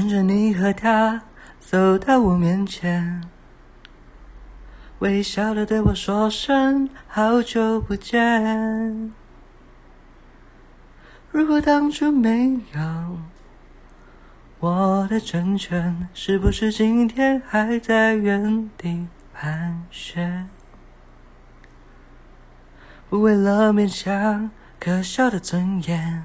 看着你和他走到我面前，微笑的对我说声好久不见。如果当初没有我的成全，是不是今天还在原地盘旋？不为了勉强可笑的尊严，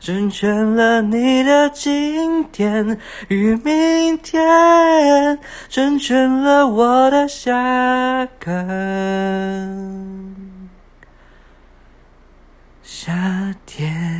成全了你的今天与明天，成全了我的下个。夏天。